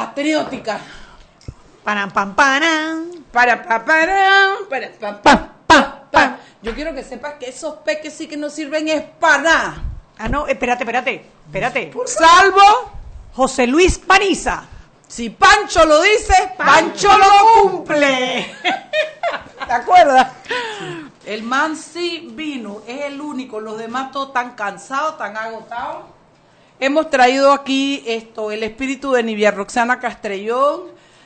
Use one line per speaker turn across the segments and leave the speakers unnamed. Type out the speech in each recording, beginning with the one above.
Patriótica.
Para pam.
Para pa para para pa pa pa pa. Yo quiero que sepas que esos peques sí que no sirven es para.
Ah, no, espérate, espérate, espérate.
Salvo
José Luis Paniza.
si Pancho lo dice, Pancho lo cumple. ¿Te acuerdas? El man sí vino, es el único, los demás todos tan cansados, tan agotados. Hemos traído aquí esto, el espíritu de Nivia Roxana Castrellón,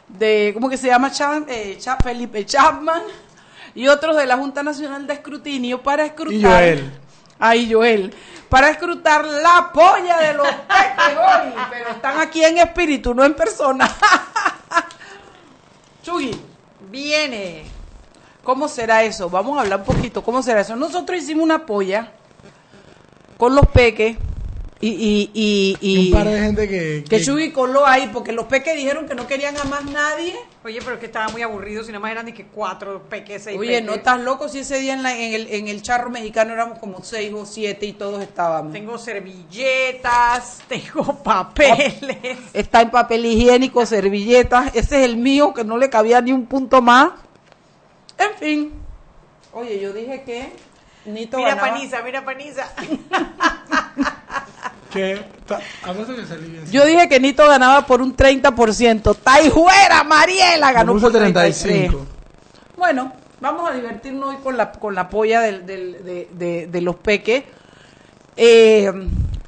de, ¿cómo que se llama? Chan- eh, Felipe Chapman, y otros de la Junta Nacional de Escrutinio para escrutar.
Y Joel.
Ay, Joel. Para escrutar la polla de los peques hoy, pero están aquí en espíritu, no en persona. Chugi,
Viene.
¿cómo será eso? Vamos a hablar un poquito, ¿cómo será eso? Nosotros hicimos una polla con los peques y... y, y,
Y
y-
un par de gente que.
que Chugi coló ahí porque los peques dijeron que no querían a más nadie.
Oye, pero es que estaba muy aburrido, si nada más eran ni que cuatro peques, seis
Oye,
peques.
no estás loco si ese día en, la- en el, en el charro mexicano éramos como seis o siete y todos estábamos.
Tengo servilletas, tengo papeles.
Está en papel higiénico, servilletas. Ese es el mío que no le cabía ni un punto más. En fin. Oye, yo dije que Nito
Mira
ganaba-
Paniza, mira Paniza.
que ta- apuesto que salí bien.
Yo dije que Nito ganaba por un 30%. ¡Taijuera! Mariela ganó por 33.
35.
Bueno, vamos a divertirnos hoy con la, con la polla del- del- de, de- de los peques. Eh,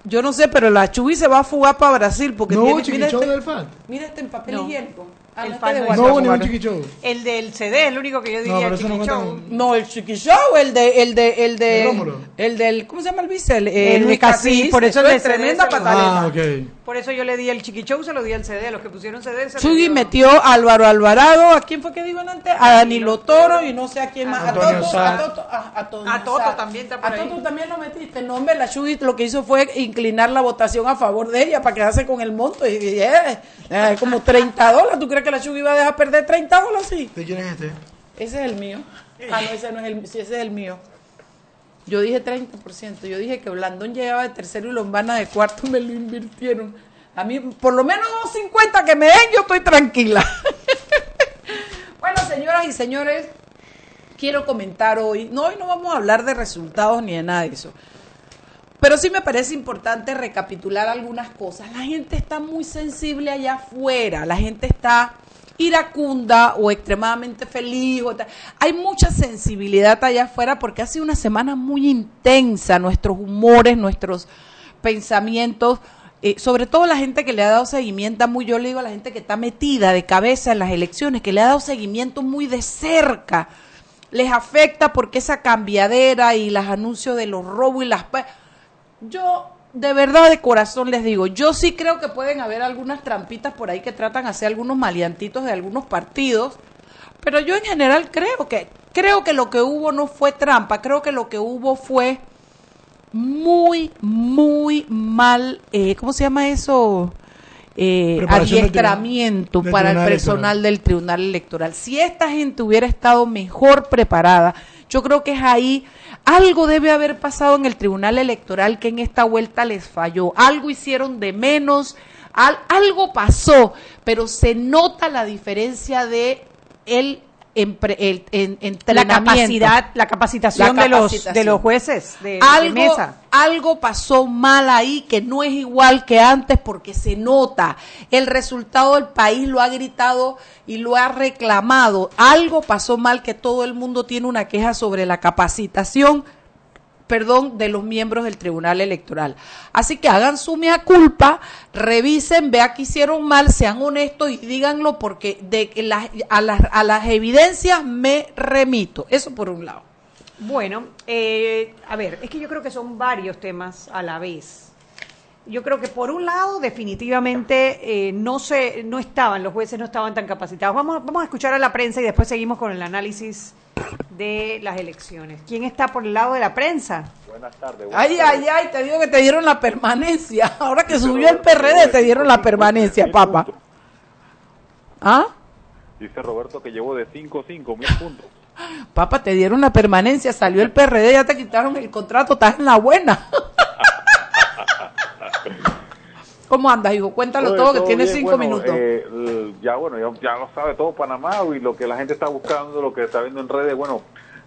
yo no sé, pero la Chubi se va a fugar para Brasil porque
No
tiene, mira, este,
del
mira este en papel
No.
higiénico. Ah,
El fan
de
no
No
WhatsApp,
hubo ningún
bueno.
chiquichou.
El del CD es el único que yo diría,
pero
el
eso no
Chiqui Show.
No, el Chiqui Show, el de, el de, el de, el del, ¿cómo se llama el vice? El,
El
Luis
Luis Casís, por eso
es tremenda pataleta.
Ah, ok.
Por eso yo le di el Chiqui Show, se lo di al CD, los que pusieron CD se lo
Chugi metió a Álvaro Alvarado, ¿a quién fue que dijo antes? A Danilo Toro y no sé a quién más. A Toto, a Toto, a, a Toño
A Toto también está por
A. Toto también lo metiste. No, hombre, la Chugi lo que hizo fue inclinar la votación a favor de ella para quedarse con el monto. Y, y, eh, eh, como 30 dólares. ¿Tú crees que la Chugi iba a dejar perder 30 dólares? Sí.
¿De quién es este?
Ese es el mío. Ah, no, ese no es el, sí, ese es el mío. Yo dije 30%. Yo dije que Blandón llegaba de tercero y Lombana de cuarto. Me lo invirtieron. A mí, por lo menos 50 que me den, yo estoy tranquila. bueno, señoras y señores, quiero comentar hoy. No, hoy no vamos a hablar de resultados ni de nada de eso. Pero sí me parece importante recapitular algunas cosas. La gente está muy sensible allá afuera, la gente está iracunda o extremadamente feliz. Hay mucha sensibilidad allá afuera porque ha sido una semana muy intensa, nuestros humores, nuestros pensamientos, eh, sobre todo la gente que le ha dado seguimiento, muy yo le digo a la gente que está metida de cabeza en las elecciones, que le ha dado seguimiento muy de cerca les afecta porque esa cambiadera y los anuncios de los robos y las... Yo, de verdad, de corazón les digo, yo sí creo que pueden haber algunas trampitas por ahí que tratan de hacer algunos maleantitos de algunos partidos, pero yo en general creo que, creo que lo que hubo no fue trampa, creo que lo que hubo fue muy, muy mal, eh, ¿cómo se llama eso? Eh,
del
adiestramiento
del
para el personal
electoral.
del tribunal electoral. Si esta gente hubiera estado mejor preparada, yo creo que es ahí, algo debe haber pasado en el tribunal electoral que en esta vuelta les falló, algo hicieron de menos, al- algo pasó, pero se nota la diferencia de el el, en-
La capacidad, la capacitación,
La
de los de los jueces de, de
algo,
mesa.
algo pasó mal ahí que no es igual que antes porque se nota. El resultado del país lo ha gritado y lo ha reclamado. Algo pasó mal que todo el mundo tiene una queja sobre la capacitación perdón, de los miembros del Tribunal Electoral. Así que hagan su mea culpa, revisen, vean que hicieron mal, sean honestos y díganlo porque de las- a, las, a las evidencias me remito. Eso por un lado.
Bueno, eh, a ver, es que yo creo que son varios temas a la vez. Yo creo que por un lado, definitivamente, eh, no se, no estaban, los jueces no estaban tan capacitados. Vamos, vamos a escuchar a la prensa y después seguimos con el análisis de las elecciones. ¿Quién está por el lado de la prensa?
Buenas tardes. buenas
Ay,
tardes.
ay, ay, te digo que te dieron la permanencia. Ahora que subió el PRD, te dieron la permanencia, papá. ¿Ah?
Dice Roberto que llevo de 5 5 mil puntos.
Papá, te dieron la permanencia, salió el PRD, ya te quitaron el contrato, estás en la buena. ¿Cómo andas, hijo? Cuéntalo
Oye,
todo, que tienes
bien,
cinco
bueno,
minutos.
eh, ya, bueno, ya, ya lo sabe todo Panamá y lo que la gente está buscando, lo que está viendo en redes, bueno,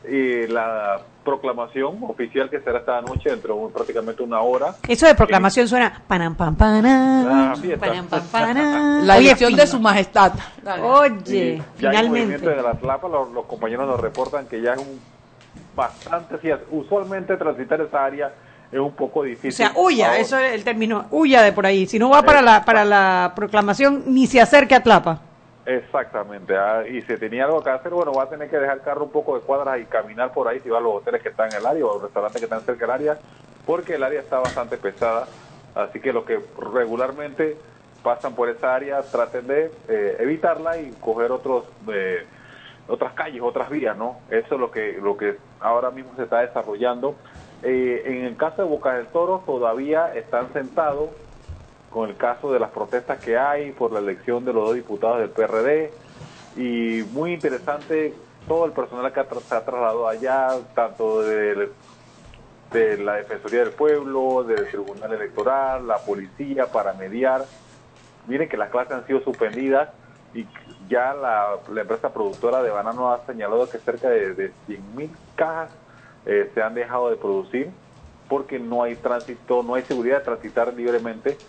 eh, la proclamación oficial que será esta noche dentro de un- prácticamente una hora.
Eso de proclamación suena panam pam panam,
Ah, fiesta.
panam pam panam.
la elección de su majestad. Dale.
Oye,
Y ya hay movimiento de
finalmente.
la Tlapa, los, los compañeros nos reportan que ya es un bastante, sí, usualmente transitar esa área es un poco
O
difícil.
sea, huya, eso es el término, huya de por ahí. Si no va para la, para la proclamación, ni se acerque a Tlapa.
Exactamente, ah, y si tenía algo que hacer, bueno, va a tener que dejar el carro un poco de cuadras y caminar por ahí si va a los hoteles que están en el área o los restaurantes que están cerca del área, porque el área está bastante pesada, así que los que regularmente pasan por esa área traten de eh, evitarla y coger otros eh, otras calles, otras vías, ¿no? Eso es lo que lo que ahora mismo se está desarrollando. Eh, en el caso de Boca del Toro todavía están sentados con el caso de las protestas que hay por la elección de los dos diputados del PRD y muy interesante todo el personal que se ha trasladado allá, tanto de, la Defensoría del Pueblo, del Tribunal Electoral, la policía para mediar. Miren que las clases han sido suspendidas y ya la, la empresa productora de banano ha señalado que cerca de, de 100.000 cajas eh, se han dejado de producir porque no hay tránsito, no hay seguridad de transitar libremente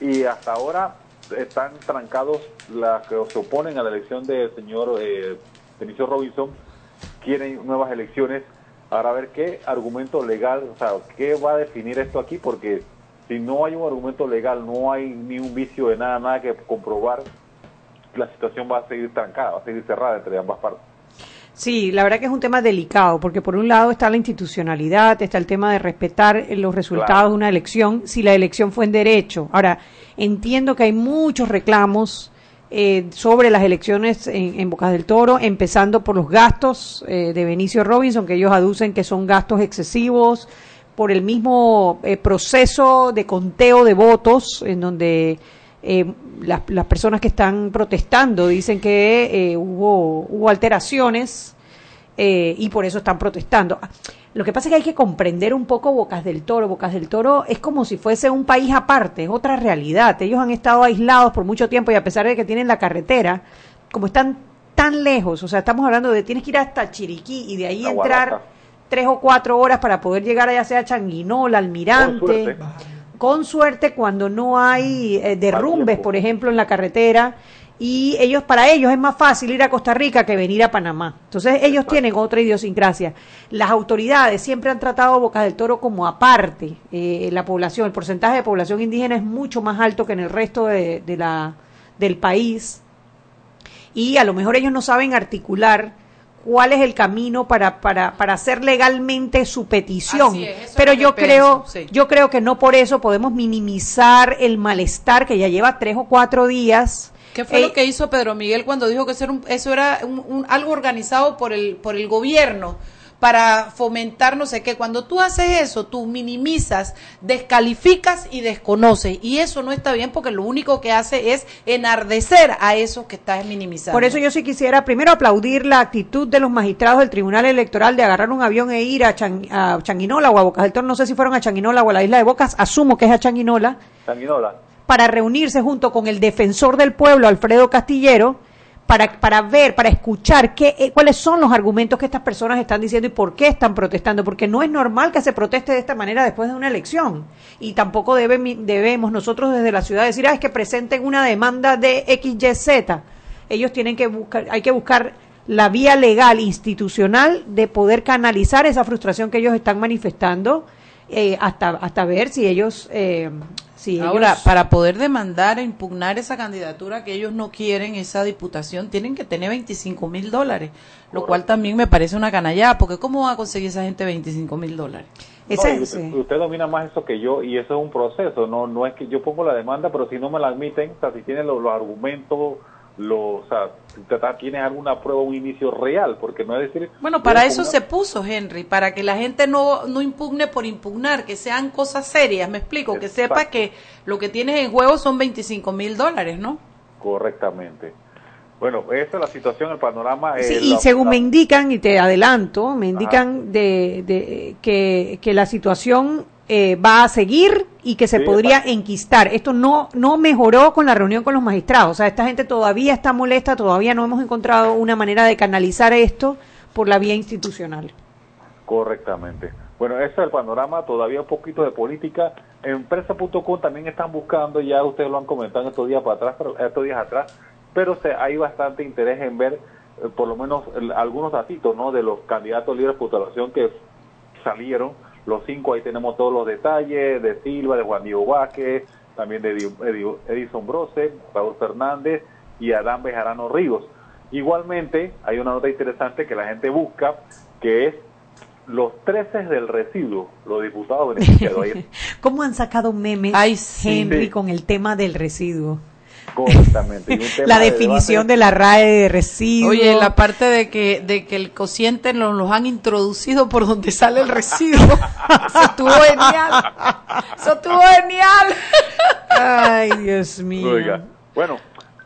y hasta ahora están trancados las que se oponen a la elección del señor eh, Robinson, quieren nuevas elecciones. Ahora a ver qué argumento legal, o sea, qué va a definir esto aquí, porque si no hay un argumento legal, no hay ni un vicio de nada, nada que comprobar, la situación va a seguir trancada, va a seguir cerrada entre ambas partes.
Sí, la verdad que es un tema delicado, porque por un lado está la institucionalidad, está el tema de respetar los resultados
Claro.
de una elección, si la elección fue en derecho. Ahora, entiendo que hay muchos reclamos eh, sobre las elecciones en, en Bocas del Toro, empezando por los gastos eh, de Benicio Robinson, que ellos aducen que son gastos excesivos, por el mismo eh, proceso de conteo de votos, en donde eh, las, las personas que están protestando dicen que eh, hubo, hubo alteraciones eh, y por eso están protestando. Lo que pasa es que hay que comprender un poco Bocas del Toro. Bocas del Toro es como si fuese un país aparte, es otra realidad. Ellos han estado aislados por mucho tiempo y a pesar de que tienen la carretera, como están tan lejos, o sea, estamos hablando de tienes que ir hasta Chiriquí y de ahí entrar tres o cuatro horas para poder llegar allá sea Changuinola, Almirante.
Con suerte.
Cuando no hay eh, derrumbes, por ejemplo, en la carretera. Y ellos, para ellos es más fácil ir a Costa Rica que venir a Panamá. Entonces ellos tienen otra idiosincrasia. Las autoridades siempre han tratado a Boca del Toro como aparte. Eh, la población, el porcentaje de población indígena es mucho más alto que en el resto de, de la, del país. Y a lo mejor ellos no saben articular cuál es el camino para, para, para hacer legalmente su petición.
Es,
Pero yo
pienso,
creo,
sí.
yo creo que no por eso podemos minimizar el malestar que ya lleva tres o cuatro días.
¿Qué fue
Eh,
lo que hizo Pedro Miguel cuando dijo que eso era, un- eso era un- un- algo organizado por el, por el gobierno para fomentar no sé qué? Cuando tú haces eso, tú minimizas, descalificas y desconoces. Y eso no está bien porque lo único que hace es enardecer a esos que estás minimizando.
Por eso yo sí quisiera primero aplaudir la actitud de los magistrados del Tribunal Electoral de agarrar un avión e ir a, Chan- a Changuinola o a Bocas del Toro. No sé si fueron a Changuinola o a la isla de Bocas, asumo que es a Changuinola.
Sanguinola.
para reunirse junto con el defensor del pueblo, Alfredo Castillero, para, para ver, para escuchar qué, eh, cuáles son los argumentos que estas personas están diciendo y por qué están protestando, porque no es normal que se proteste de esta manera después de una elección. Y tampoco debe, debemos nosotros desde la ciudad decir, ah, es que presenten una demanda de XYZ. Ellos tienen que buscar, hay que buscar la vía legal, institucional, de poder canalizar esa frustración que ellos están manifestando eh, hasta, hasta ver si ellos... Eh,
Ahora, para poder demandar e impugnar esa candidatura que ellos no quieren, esa diputación, tienen que tener 25 mil dólares, lo cual también me parece una canallada, porque ¿cómo va a conseguir esa gente 25 mil dólares?
usted, domina más eso que yo y eso es un proceso, no no es que yo pongo la demanda, pero si no me la admiten, o sea, si tienen los argumentos lo, o sea, tienes alguna prueba, un inicio real, porque no es decir...
Bueno, para eso se puso, Henry, para que la gente no, no impugne por impugnar, que sean cosas serias, me explico, que sepa que lo que tienes en juego son 25 mil dólares, ¿no?
Correctamente. Bueno, esa es la situación, el panorama.
Sí, y según me indican, y te adelanto, me indican de, de, que, que la situación eh, va a seguir y que se podría enquistar. Esto no, no mejoró con la reunión con los magistrados. O sea, esta gente todavía está molesta, todavía no hemos encontrado una manera de canalizar esto por la vía institucional.
Correctamente. Bueno, ese es el panorama, todavía un poquito de política. Empresa.com también están buscando, ya ustedes lo han comentado estos días para atrás, pero, estos días atrás, pero hay bastante interés en ver eh, por lo menos algunos datos ¿no? de los candidatos libres de postulación que salieron los cinco ahí tenemos todos los detalles de Silva, de Juan Diego Vázquez, también de Edison Brose, Raúl Fernández y Adán Bejarano Ríos. Igualmente, hay una nota interesante que la gente busca, que es los 13 del residuo, los diputados beneficiados.
¿Cómo han sacado memes, Ay, Henry, con el tema del residuo?
Correctamente.
la definición de, la RAE de residuo.
Oye, la parte de que, de que el cociente nos los han introducido por donde sale el residuo. Eso estuvo genial. Eso estuvo genial.
Ay, Dios mío.
bueno,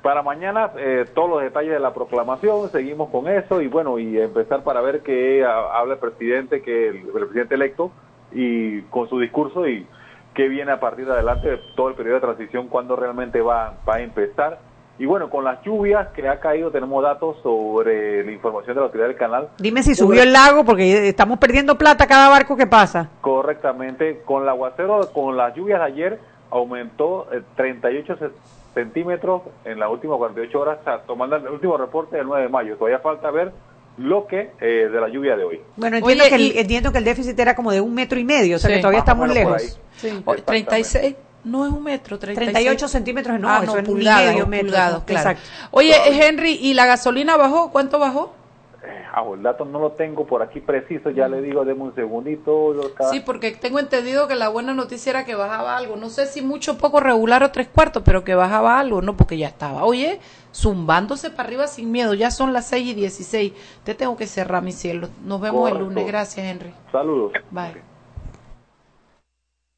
para mañana eh, todos los detalles de la proclamación, seguimos con eso y bueno, y empezar para ver qué habla el presidente, que el presidente electo y con su discurso y qué viene a partir de adelante, todo el periodo de transición, cuándo realmente va, va a empezar. Y bueno, con las lluvias que ha caído, tenemos datos sobre la información de la autoridad del canal.
Dime si subió el lago, porque estamos perdiendo plata cada barco que pasa.
Correctamente. Con el aguacero, con las lluvias de ayer, aumentó 38 eh, centímetros en las últimas 48 horas, tomando el último reporte del 9 de mayo. Todavía falta ver lo que eh, de la lluvia de hoy.
Bueno, entiendo, que el, entiendo que el déficit era como de un metro y medio, o sea que todavía estamos lejos.
Sí. 36 no es un metro,
38 centímetros no,
ah,
eso es
pulgadas, medio claro. Exacto. Oye, Henry, ¿y la gasolina bajó? ¿Cuánto bajó?
Ah, el dato no lo tengo por aquí preciso, ya le digo, deme un segundito.
Sí, porque tengo entendido que la buena noticia era que bajaba algo. No sé si mucho, poco regular o tres cuartos, pero que bajaba algo, ¿no? Porque ya estaba. Oye, zumbándose para arriba sin miedo. Ya son las seis y dieciséis. Te tengo que cerrar, mi cielo. Nos vemos el lunes. Gracias, Henry.
Saludos.
Bye.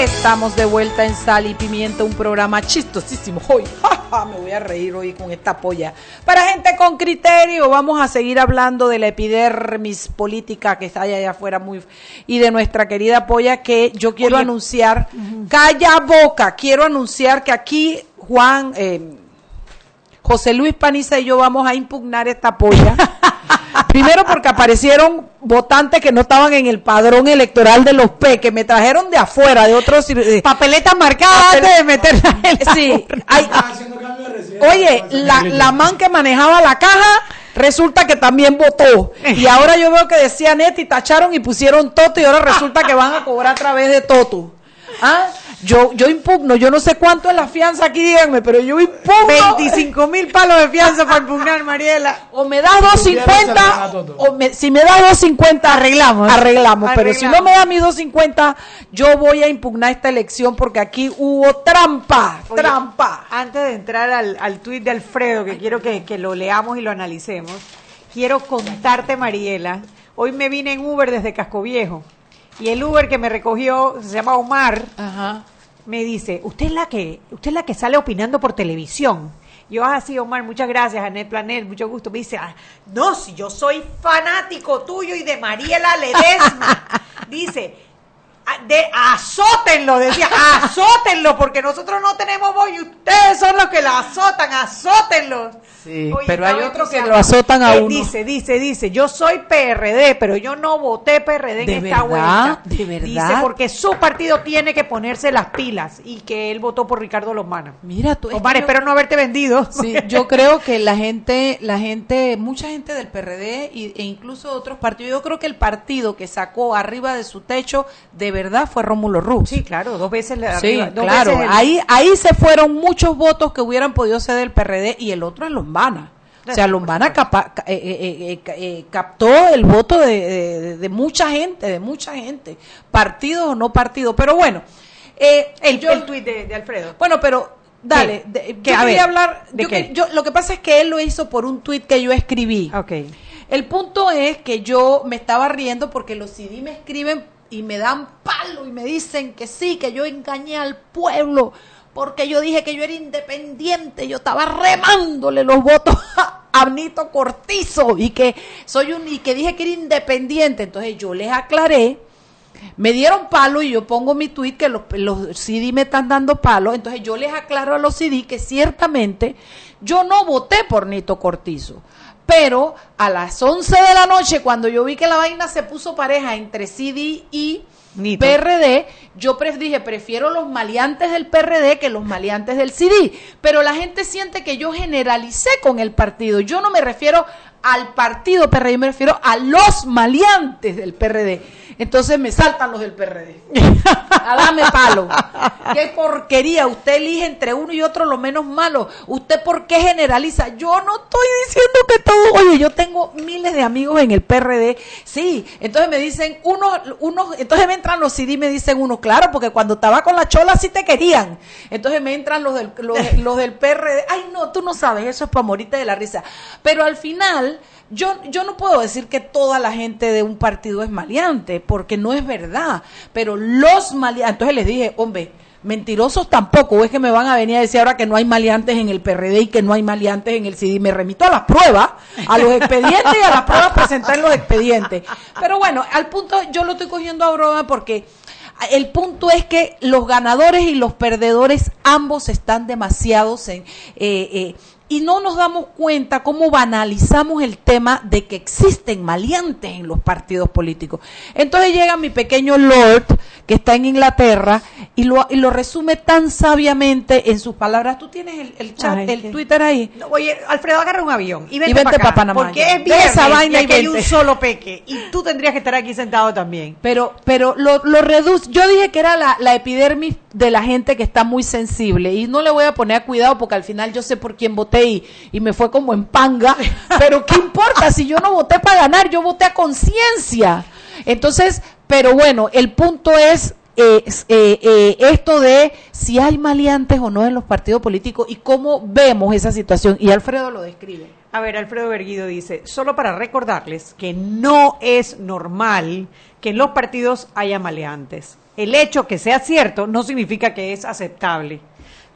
Estamos de vuelta en Sal y Pimienta, un programa chistosísimo. Hoy, ja, me voy a reír hoy con esta polla. Para gente con criterio, vamos a seguir hablando de la epidermis política que está allá afuera muy y de nuestra querida polla que yo quiero
Oye.
anunciar. Calla boca, quiero anunciar que aquí Juan, eh, José Luis Paniza y yo vamos a impugnar esta polla. Primero porque aparecieron votantes que no estaban en el padrón electoral de los P, que me trajeron de afuera, de otros...
Papeletas marcadas antes de meterla en la
Sí, hay- oye, la, la man que manejaba la caja resulta que también votó. Y ahora yo veo que decía Neti, tacharon y pusieron Toto y ahora resulta que van a cobrar a través de Toto. ¿Ah? Yo, yo impugno, yo no sé cuánto es la fianza aquí, díganme, pero yo impugno.
25 mil palos de fianza para impugnar, Mariela.
O me das
quieres, se lo gana
250,
Toto.
o me- si me das 250,
Arreglamos.
Arreglamos, pero si no me da mis 250, yo voy a impugnar esta elección porque aquí hubo trampa,
Oye,
trampa.
Antes de entrar al, al tuit de Alfredo, que quiero que, que lo leamos y lo analicemos, quiero contarte, Mariela, hoy me vine en Uber desde Casco Viejo y el Uber que me recogió, se llama Omar,
Ajá.
me dice, usted es la que, usted es la que sale opinando por televisión. Yo, ah, sí, Omar, muchas gracias, Anet Planet, mucho gusto. Me dice, ah, no, si yo soy fanático tuyo y de Mariela Ledesma. dice, ah, de, azótenlo, decía, azótenlo, porque nosotros no tenemos voz y ustedes son los que la azotan, azótenlo.
Sí,
Oye,
pero hay otros que lo azotan a uno.
Dice, dice, dice, yo soy PRD, pero yo no voté PRD en
¿De
esta
verdad?
vuelta.
¿De verdad?
Dice, porque su partido tiene que ponerse las pilas y que él votó por Ricardo Lomana.
Mira tú.
Omar,
yo-
espero no haberte vendido.
Sí, yo creo que la gente, la gente, mucha gente del PRD y- e incluso otros partidos, yo creo que el partido que sacó arriba de su techo de verdad fue Rómulo Ruz.
Sí, claro, dos veces le
Sí,
arriba, dos
claro.
veces el-
Ahí, ahí se fueron muchos votos que hubieran podido ser del PRD y el otro es Lombana. O sea,
por
Lombana capa- eh, eh, eh, ca- eh, captó el voto de, de- de mucha gente, de mucha gente, partidos o no partidos. Pero bueno, eh,
el,
yo-
el tuit de, de Alfredo.
bueno, pero dale,
¿Qué?
de-
¿Qué?
yo
A
quería
ver,
hablar,
¿de
yo
qué?
yo- lo que pasa es que él lo hizo por un tuit que yo escribí.
Ok.
El punto es que yo me estaba riendo porque los CD me escriben y me dan palo y me dicen que sí, que yo engañé al pueblo porque yo dije que yo era independiente, yo estaba remándole los votos a Nito Cortizo y que soy un y que dije que era independiente, entonces yo les aclaré me dieron palo y yo pongo mi tweet que los, los CD me están dando palo, entonces yo les aclaro a los CD que ciertamente yo no voté por Nito Cortizo, pero a las 11 de la noche cuando yo vi que la vaina se puso pareja entre CD y
Nito.
PRD, yo pre- dije, prefiero los maleantes del PRD que los maleantes del CD, pero la gente siente que yo generalicé con el partido, yo no me refiero al partido PRD, yo me refiero a los maleantes del PRD. Entonces me saltan los del PRD. A darme palo. Qué porquería. Usted elige entre uno y otro lo menos malo. ¿Usted por qué generaliza? Yo no estoy diciendo que todo. Oye, yo tengo miles de amigos en el PRD. Sí. Entonces me dicen, uno, uno, entonces me entran los CD y me dicen uno, claro, porque cuando estaba con la chola sí te querían. Entonces me entran los del, los, los del PRD. Ay, no, tú no sabes, eso es para morirte de la risa. Pero al final yo, yo no puedo decir que toda la gente de un partido es maleante, porque no es verdad. Pero los maleantes, entonces les dije, hombre, mentirosos tampoco, es que me van a venir a decir ahora que no hay maleantes en el PRD y que no hay maleantes en el CD. Me remito a las pruebas, a los expedientes y a las pruebas presentar en los expedientes. Pero bueno, al punto, yo lo estoy cogiendo a broma porque el punto es que los ganadores y los perdedores ambos están demasiados en... Eh, eh, y no nos damos cuenta cómo banalizamos el tema de que existen maleantes en los partidos políticos. Entonces llega mi pequeño Lord, que está en Inglaterra, y lo, y lo resume tan sabiamente en sus palabras. Tú tienes el, el chat,
Ay,
el
qué-
Twitter ahí.
No, Oye, Alfredo, agarra un avión y vente,
Y vente
para
pa' Panamá,
Porque es viernes
esa vaina
y hay un solo peque. Y tú tendrías que estar aquí sentado también.
Pero, pero lo, lo reduce. Yo dije que era la, la epidermis de la gente que está muy sensible y no le voy a poner a cuidado porque al final yo sé por quién voté y, y me fue como en panga. Pero ¿qué importa? Si yo no voté para ganar, yo voté a conciencia. Entonces, pero bueno, el punto es eh, eh, eh, esto de si hay maleantes o no en los partidos políticos y cómo vemos esa situación. Y Alfredo lo describe.
A ver, Alfredo Berguido dice, solo para recordarles que no es normal que en los partidos haya maleantes. El hecho que sea cierto no significa que es aceptable.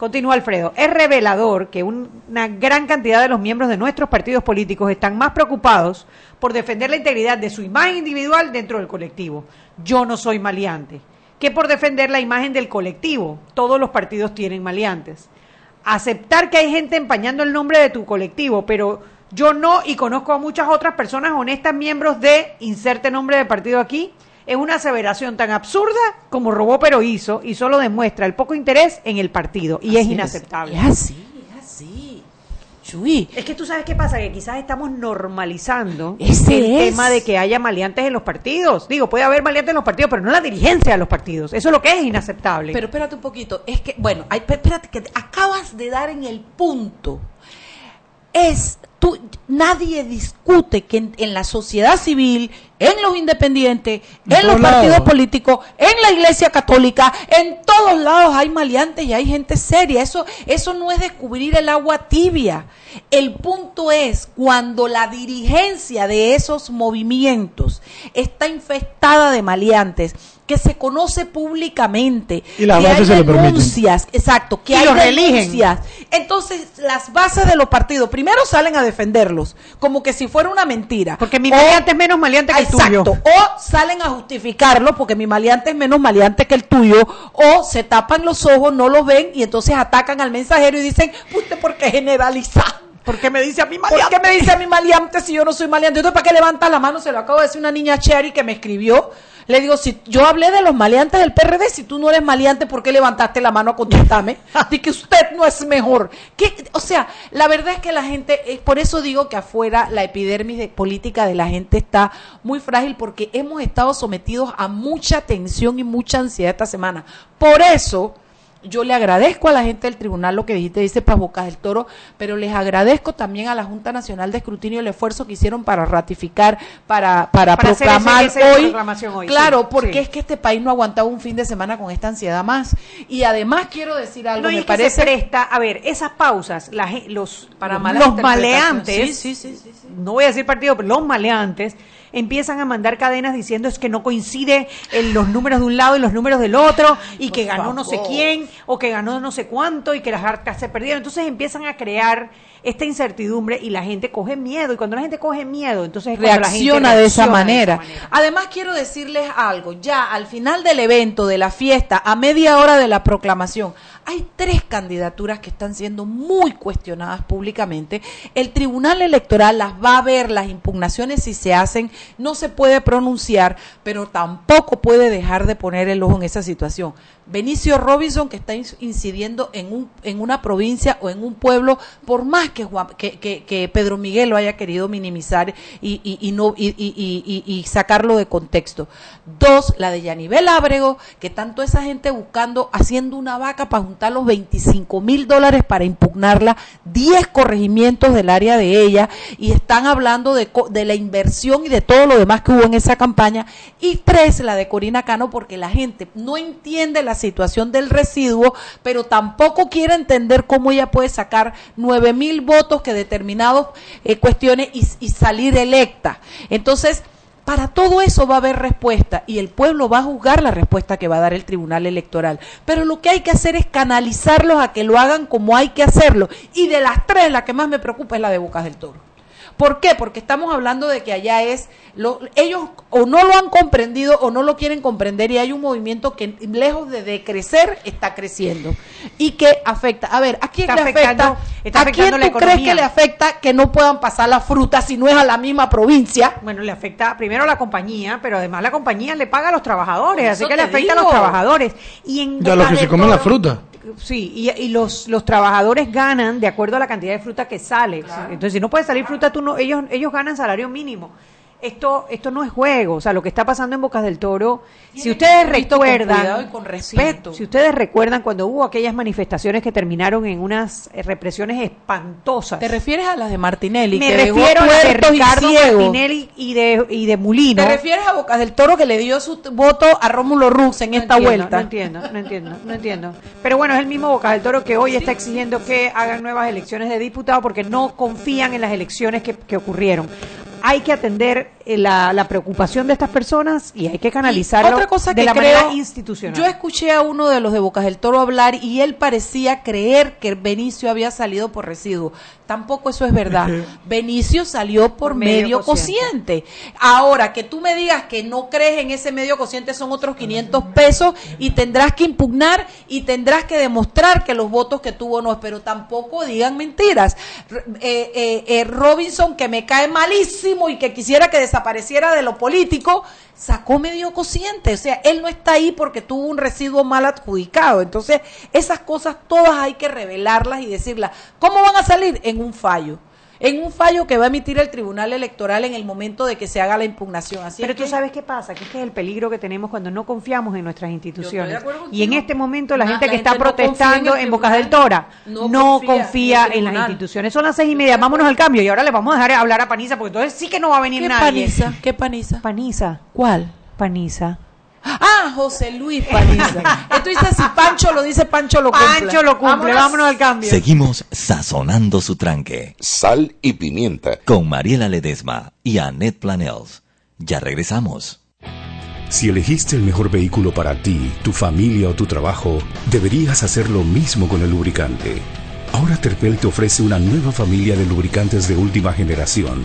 Continúa Alfredo, es revelador que un- una gran cantidad de los miembros de nuestros partidos políticos están más preocupados por defender la integridad de su imagen individual dentro del colectivo. Yo no soy maleante. Que por defender la imagen del colectivo. Todos los partidos tienen maleantes aceptar que hay gente empañando el nombre de tu colectivo, pero yo no y conozco a muchas otras personas honestas miembros de inserte nombre de partido aquí, es una aseveración tan absurda como robó pero hizo y solo demuestra el poco interés en el partido y es inaceptable.
Es así, es así. Chuy.
Es que tú sabes qué pasa, que quizás estamos normalizando
Ese
el
es.
tema de que haya maleantes en los partidos. Digo, puede haber maleantes en los partidos, pero no la dirigencia de los partidos. Eso es lo que es inaceptable.
Pero espérate un poquito, es que, bueno, espérate, que acabas de dar en el punto. Es, tú, nadie discute que en, en la sociedad civil, en los independientes,
En
en los partidos
lados.
políticos, en la iglesia católica, en todos lados hay maleantes y hay gente seria. Eso, eso no es descubrir el agua tibia. El punto es cuando la dirigencia de esos movimientos está infestada de maleantes, que se conoce públicamente,
Y las
que
bases
hay denuncias, exacto, que
Y
hay denuncias. Entonces, las bases de los partidos primero salen a defenderlos, como que si fuera una mentira.
Porque mi
O-
maleante es menos maleante que el
Exacto. O salen a justificarlo porque mi maleante es menos maleante que el tuyo. O se tapan los ojos, no los ven y entonces atacan al mensajero y dicen, ¿usted por qué generaliza?
¿Por qué me dice a mí
¿Por qué me dice a mi maleante si yo no soy maleante? Entonces, ¿para qué levantas la mano? Se lo acabo de decir una niña Cherry que me escribió. Le digo, si yo hablé de los maleantes del PRD, si tú no eres maleante, ¿por qué levantaste la mano a contestarme? De que usted no es mejor. ¿Qué? O sea, la verdad es que la gente, eh, por eso digo que afuera la epidermis de política de la gente está muy frágil porque hemos estado sometidos a mucha tensión y mucha ansiedad esta semana. Por eso, yo le agradezco a la gente del tribunal lo que dijiste, dice para Boca del Toro, pero les agradezco también a la Junta Nacional de Escrutinio el esfuerzo que hicieron para ratificar, para, para,
Para
proclamar
ese-
hoy. Claro,
sí,
porque
sí.
es que este país no aguantaba un fin de semana con esta ansiedad más. Y además quiero decir algo,
No,
me
es que se
parece
presta, a ver, esas pausas, la gen- los,
Para
los, los maleantes,
sí.
no voy a decir partido, pero los maleantes empiezan a mandar cadenas diciendo es que no coincide en los números de un lado y los números del otro y que ganó no sé quién o que ganó no sé cuánto y que las arcas se perdieron. Entonces empiezan a crear esta incertidumbre y la gente coge miedo y cuando la gente coge miedo, entonces la gente
reacciona de esa
reacciona
manera. Además, quiero decirles algo. Ya al final del evento, de la fiesta, a media hora de la proclamación, hay tres candidaturas que están siendo muy cuestionadas públicamente. El Tribunal Electoral las va a ver, las impugnaciones si se hacen, no se puede pronunciar, pero tampoco puede dejar de poner el ojo en esa situación. Benicio Robinson, que está incidiendo en, un, en una provincia o en un pueblo, por más que, que, que, Pedro Miguel lo haya querido minimizar y, y, no, y, sacarlo de contexto. Dos, la de Yanivel Ábrego, que tanto esa gente buscando, haciendo una vaca para juntar los 25 mil dólares para impugnarla, 10 corregimientos del área de ella, y están hablando de, de la inversión y de todo lo demás que hubo en esa campaña. Y tres, la de Corina Cano, porque la gente no entiende la situación del residuo, pero tampoco quiere entender cómo ella puede sacar 9 mil votos que determinados eh, cuestiones y, salir electa. Entonces, para todo eso va a haber respuesta y el pueblo va a juzgar la respuesta que va a dar el Tribunal Electoral. Pero lo que hay que hacer es canalizarlos a que lo hagan como hay que hacerlo. Y de las tres, la que más me preocupa es la de Bocas del Toro. ¿Por qué? Porque estamos hablando de que allá es, lo, ellos o no lo han comprendido o no lo quieren comprender y hay un movimiento que lejos de decrecer está creciendo y que afecta. A ver, ¿a quién le afecta? ¿A quién tú crees que le afecta que no puedan pasar la fruta si no es a la misma provincia?
Bueno, le afecta primero a la compañía, pero además la compañía le paga a los trabajadores, así que le afecta a los trabajadores.
Y en ya los que se comen la fruta.
Sí, y, los, los trabajadores ganan de acuerdo a la cantidad de fruta que sale. Entonces, si no puede salir fruta, tú no, ellos, ellos ganan salario mínimo esto, esto no es juego, o sea, lo que está pasando en Bocas del Toro, si ustedes recuerdan,
con, respeto.
si ustedes recuerdan cuando hubo aquellas manifestaciones que terminaron en unas eh, represiones espantosas.
¿Te refieres a las de Martinelli?
Me refiero a las de Ricardo Martinelli y de, y de Mulino.
¿Te refieres a Bocas del Toro que le dio su voto a Rómulo Rux en esta vuelta?
No entiendo, no entiendo, no entiendo. Pero bueno, es el mismo Bocas del Toro que hoy está exigiendo que hagan nuevas elecciones de diputados porque no confían en las elecciones que, que ocurrieron hay que atender eh, la, preocupación de estas personas y hay que canalizarlo
otra cosa
de la manera institucional.
Yo escuché a uno de los de Bocas del Toro hablar y él parecía creer que Benicio había salido por residuo. Tampoco eso es verdad. Benicio salió por, medio, cociente. Ahora, que tú me digas que no crees en ese medio cociente son otros 500 pesos y tendrás que impugnar y tendrás que demostrar que los votos que tuvo no es, pero tampoco digan mentiras. Eh, eh, eh, Robinson, que me cae malísimo y que quisiera que desapareciera de lo político, sacó medio cociente. O sea, él no está ahí porque tuvo un residuo mal adjudicado. Entonces, esas cosas todas hay que revelarlas y decirlas. ¿Cómo van a salir? En un fallo en un fallo que va a emitir el Tribunal Electoral en el momento de que se haga la impugnación. Así
Pero tú sabes qué pasa, que este es el peligro que tenemos cuando no confiamos en nuestras instituciones. Y en este momento la, gente que está protestando en, Bocas del Tora no, confía, en, las instituciones. Son las seis y media, vámonos al cambio y ahora le vamos a dejar hablar a Paniza porque entonces sí que no va a venir
¿Qué
nadie.
Paniza? ¿Qué Paniza?
Paniza.
¿Cuál?
Paniza.
Ah, José Luis Paniza. Esto dice si Pancho lo dice, Pancho lo cumple.
Pancho lo cumple, vámonos, al cambio.
Seguimos sazonando su tranque.
Sal y pimienta.
Con Mariela Ledesma y Annette Planels. Ya regresamos.
Si elegiste el mejor vehículo para ti, tu familia o tu trabajo, deberías hacer lo mismo con el lubricante. Ahora Terpel te ofrece una nueva familia de lubricantes de última generación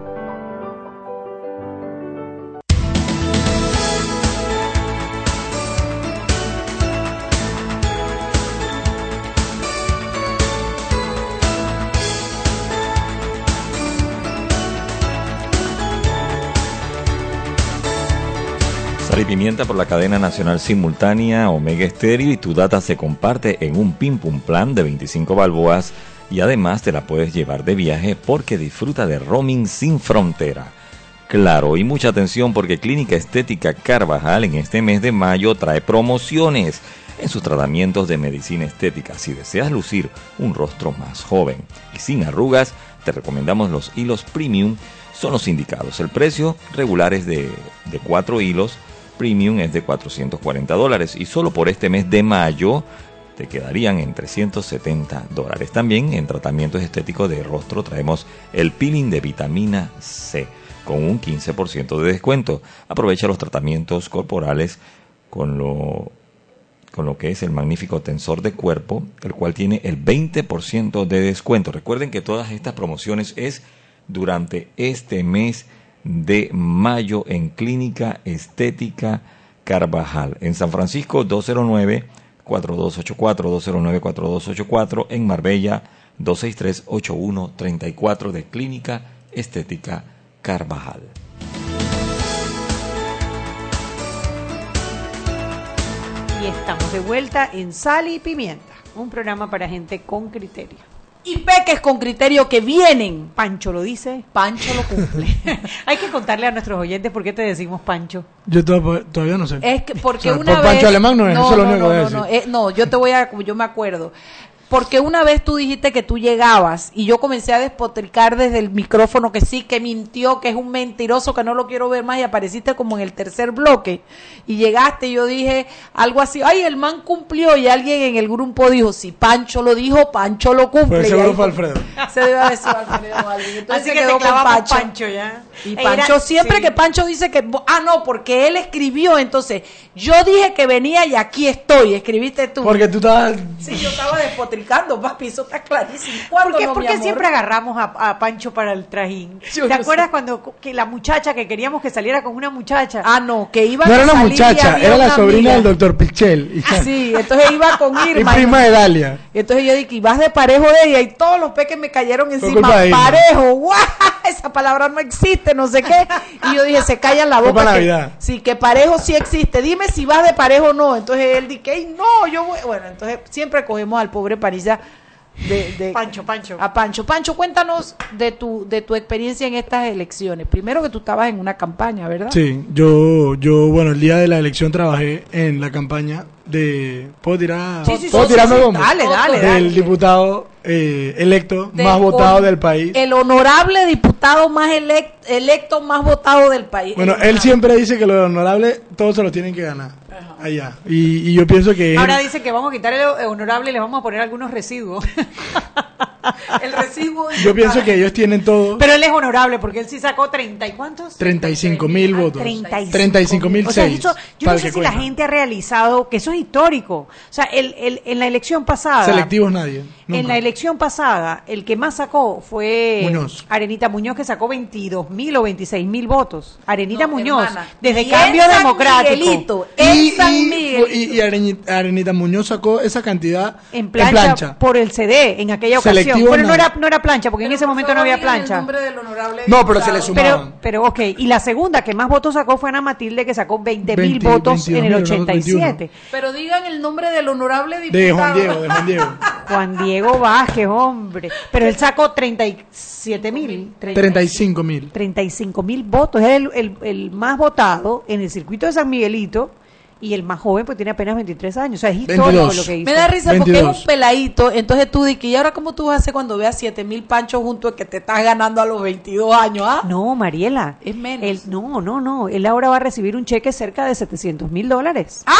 Sal y pimienta por la cadena nacional simultánea Omega Stereo y tu data se comparte en un pim pum plan de 25 balboas y además te la puedes llevar de viaje porque disfruta de roaming sin frontera. Claro, y mucha atención porque Clínica Estética Carvajal en este mes de mayo trae promociones en sus tratamientos de medicina estética. Si deseas lucir un rostro más joven y sin arrugas, te recomendamos los hilos premium, son los indicados. El precio regular es de, de 4 hilos premium es de 440 dólares y solo por este mes de mayo te quedarían en 370 dólares. También en tratamientos estéticos de rostro traemos el peeling de vitamina C con un 15% de descuento. Aprovecha los tratamientos corporales con lo, con lo que es el magnífico tensor de cuerpo, el cual tiene el 20% de descuento. Recuerden que todas estas promociones es durante este mes de mayo en Clínica Estética Carvajal. En San Francisco 209-4284, 209-4284. En Marbella 263-8134 de Clínica Estética Carvajal.
Y estamos de vuelta en Sal y Pimienta, un programa para gente con criterio.
Y peques con criterio que vienen.
Pancho lo dice.
Pancho lo cumple.
Hay que contarle a nuestros oyentes por qué te decimos Pancho.
Yo to- todavía no sé.
Es que porque
O sea,
una
por
vez
Pancho Alemán no es, eso es lo
no,
único
no, no, no, eh, no, yo te voy a yo me acuerdo. Porque una vez tú dijiste que tú llegabas y yo comencé a despotricar desde el micrófono que sí, que mintió, que es un mentiroso, que no lo quiero ver más y apareciste como en el tercer bloque y llegaste y yo dije algo así, ay, el man cumplió y alguien en el grupo dijo, si Pancho lo dijo, Pancho lo cumple.
Pues
Y
seguro fue Alfredo.
Se debe haber sido Alfredo o alguien. Entonces
Así
se
que
quedó
te
con Pancho.
Pancho ya.
Y
Era-
Pancho, siempre
sí.
que Pancho dice que, ah, no, porque él escribió, entonces, yo dije que venía y aquí estoy, escribiste tú.
Porque tú estabas...
Sí, yo estaba despotricando, papi, eso está clarísimo. ¿Cuándo
¿Por qué,
no,
por
mi
qué
amor?
siempre agarramos a, a Pancho para el trajín?
Yo
¿Te
no
acuerdas
sé.
cuando que la muchacha que queríamos que saliera con una muchacha?
Ah, no, que iba
No
a
era una
salir y
muchacha, era la sobrina
amiga.
del doctor Pichel. Y,
Sí, entonces iba con
y
Irma.
prima de Dalia.
Y entonces yo dije, y vas de parejo de ella, y todos los peques me cayeron encima.
culpa de Irma.
Parejo, ¡guau! Esa palabra no existe, no sé qué. Y yo dije, se callan la boca.
para
que-
Navidad.
sí, que parejo sí existe. Dime si vas de parejo o no. Entonces él dice, "Ey, no, yo voy. Bueno, entonces siempre cogemos al pobre De, de-
Pancho, Pancho.
a Pancho. Pancho, cuéntanos de tu, de tu experiencia en estas elecciones. Primero que tú estabas en una campaña, ¿verdad?
Sí, yo, yo, bueno, el día de la elección trabajé en la campaña de... ¿Puedo tirar?
Sí, sí,
¿Puedo
sí,
tirarme
sí, sí.
bomba?
Dale, dale,
Del
dale.
diputado eh, electo
De-
más votado
con
del país.
El honorable diputado más elec- electo más votado del país.
Bueno,
Eh,
él siempre dice que lo honorable todos se lo tienen que ganar. Allá. Y, y yo pienso que...
Ahora
él-
dice que vamos a quitar el honorable y le vamos a poner algunos residuos.
el recibo.
yo pienso que ellos tienen todo...
Pero él es honorable porque él sí sacó 30 y cuántos?
35 mil votos.
35
35 mil
O sea, yo no sé si la gente ha realizado que eso es histórico. O sea, el, el- en la elección pasada.
Selectivos nadie.
En la elección pasada, el que más sacó fue
Muñoz.
Arenita Muñoz, que sacó 22 mil o 26 mil votos. Arenita
No,
Muñoz,
hermana.
desde
Y
Cambio
en San
Democrático.
Miguelito, en
Y,
San
y-
Miguel.
y- y Arenita, Arenita Muñoz sacó esa cantidad
En plancha, por el CD en aquella ocasión.
Selectivo
Pero no era, no era plancha, porque en ese momento no había plancha.
No, pero se le
Pero,
sumaban.
pero, ok, y la segunda que más votos sacó fue Ana Matilde, que sacó 20 mil
20,
votos en el
22.000,
87.
Pero digan el nombre del honorable diputado.
de Juan Diego, de Juan Diego.
Juan Diego Vázquez, hombre. Pero él sacó 37 mil.
35 mil.
35 mil votos. Es el, el- el más votado en el circuito de San Miguelito y el más joven, pues tiene apenas 23 años. O sea, es histórico
22.
lo que hizo.
Me da risa porque es
22.
un peladito. Entonces tú dices, ¿y ahora cómo tú vas a hacer cuando veas 7 mil panchos juntos que te estás ganando a los 22 años? ¿ah?
No, Mariela.
Es menos.
Él- no, no, no. Él ahora va a recibir un cheque cerca de 700 mil dólares. ¡Ah!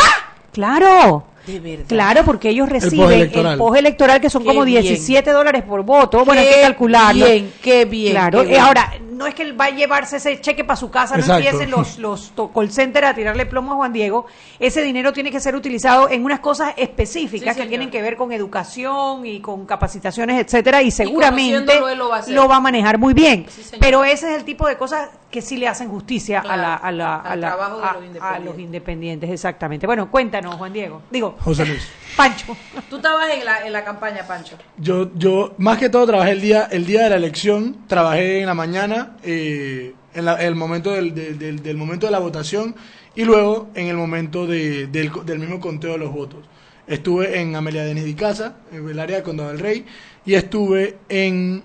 Claro.
De verdad.
Claro, porque ellos reciben el postelectoral que son
Qué
como
bien.
17 dólares por voto. Bueno, hay
Qué
que calcularlo.
bien, qué bien,
Claro.
qué
Eh,
bien.
ahora, no es que él va a llevarse ese cheque para su casa,
Exacto.
no empiecen los, los call centers a tirarle plomo a Juan Diego. Ese dinero tiene que ser utilizado en unas cosas específicas
Sí,
que
señor.
tienen que ver con educación y con capacitaciones, etcétera, y seguramente
lo va a hacer.
lo va a manejar muy bien.
Sí.
Pero ese es el tipo de cosas que sí le hacen justicia a, la, a, la, a, la-
los independientes,
exactamente. Bueno, cuéntanos, Juan Diego. Digo,
José Luis.
Pancho.
Tú estabas en la, en la campaña, Pancho.
Yo, yo, más que todo, trabajé el día, el día de la elección, trabajé en la mañana, eh, en la- el momento del, del- del- del momento de la votación y luego en el momento de- del, del mismo conteo de los votos. Estuve en Amelia Denis de Casa, en el área de Condado del Rey, y estuve en,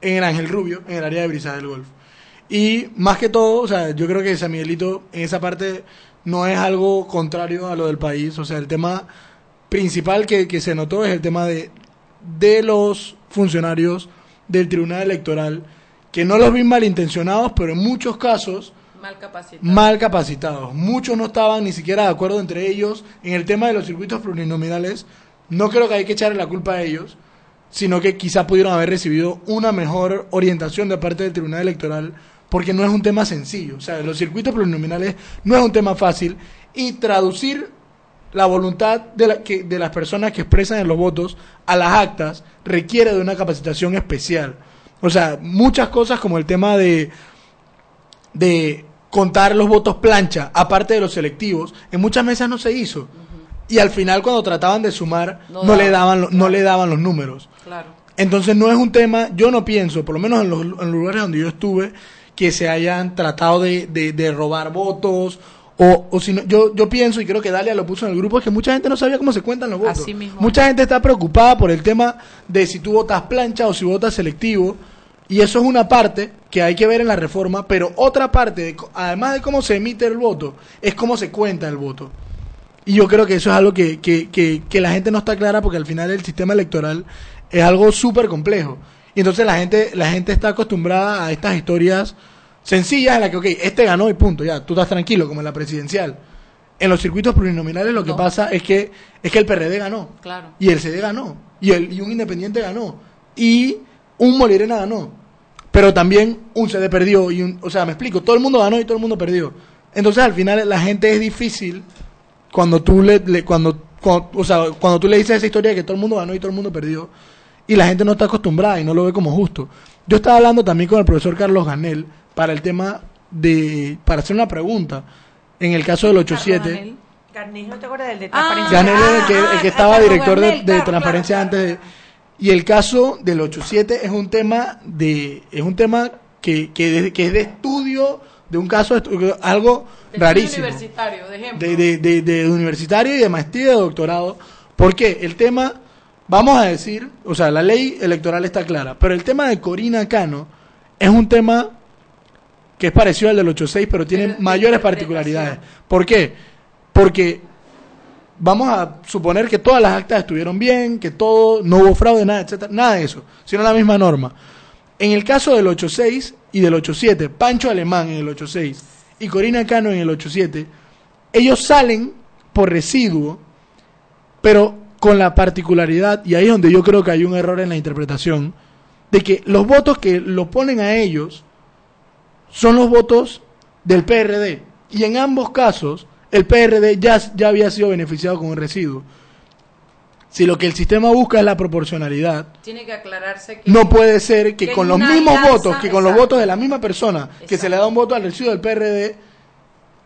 en el Ángel Rubio, en el área de Brisa del Golf. Y más que todo, o sea, yo creo que San Miguelito en esa parte no es algo contrario a lo del país. O sea, el tema principal que, que se notó es el tema de, de los funcionarios del Tribunal Electoral, que no los vi malintencionados, pero en muchos casos
Mal capacitado.
mal capacitados. Muchos no estaban ni siquiera de acuerdo entre ellos en el tema de los circuitos plurinominales. No creo que hay que echarle la culpa a ellos, sino que quizá pudieron haber recibido una mejor orientación de parte del Tribunal Electoral, porque no es un tema sencillo. O sea, los circuitos plurinominales no es un tema fácil y traducir la voluntad de, la- que- de las personas que expresan en los votos a las actas requiere de una capacitación especial. O sea, muchas cosas como el tema de de contar los votos plancha, aparte de los selectivos, en muchas mesas no se hizo. Y al final cuando trataban de sumar,
No
no, le
daban,
lo- no le daban los números.
Claro.
Entonces no es un tema, yo no pienso, por lo menos en los, en los lugares donde yo estuve, que se hayan tratado de, de- de robar votos. O, o si no, yo, yo pienso, y creo que Dalia lo puso en el grupo, es que mucha gente no sabía cómo se cuentan los votos.
Así mismo.
Mucha gente está preocupada por el tema de si tú votas plancha o si votas selectivo. Y eso es una parte que hay que ver en la reforma, pero otra parte, de además de cómo se emite el voto, es cómo se cuenta el voto. Y yo creo que eso es algo que, que, que, que la gente no está clara porque al final el sistema electoral es algo súper complejo. Y entonces la gente, la gente está acostumbrada a estas historias sencillas en las que, ok, este ganó y punto, ya, tú estás tranquilo, como en la presidencial. En los circuitos plurinominales lo que
No.
pasa es que, es que el PRD ganó.
Claro.
Y el CD ganó. Y, el, y un independiente ganó. Y un Molirena ganó. Pero también un CD perdió. Y un, o sea, me explico. Todo el mundo ganó y todo el mundo perdió. Entonces al final la gente es difícil cuando tú le, le- cuando, cuando- o sea, cuando tú le dices esa historia de que todo el mundo ganó y todo el mundo perdió. Y la gente no está acostumbrada y no lo ve como justo. Yo estaba hablando también con el profesor Carlos Ganel para el tema de, para hacer una pregunta. En el caso del 87.
Carnés, ¿no te acuerdas del de
Ah,
transparencia?
Ganel era el que, el que estaba director de,
Garnel,
transparencia antes de, y el caso del 87 es un tema de es un tema que, que, de- que es de estudio de un caso algo
De
rarísimo
Universitario, de ejemplo.
de, de, de, de universitario y de maestría y de doctorado porque el tema vamos a decir o sea la ley electoral está clara pero el tema de Corina Cano es un tema que es parecido al del 86 pero tiene
Pero
mayores particularidades ¿por qué? porque vamos a suponer que todas las actas estuvieron bien, que todo, no hubo fraude, nada, etcétera, nada de eso, sino la misma norma. En el caso del 86 y del 87, Pancho Alemán en el 86 y Corina Cano en el 87, ellos salen por residuo, pero con la particularidad, y ahí es donde yo creo que hay un error en la interpretación, de que los votos que lo ponen a ellos son los votos del PRD. Y en ambos casos, el PRD ya, ya había sido beneficiado con un residuo. Si lo que el sistema busca es la proporcionalidad,
Tiene que aclararse que...
no puede ser que
que
con los mismos votos, que con los votos de la misma persona, que se le da un voto al residuo del PRD,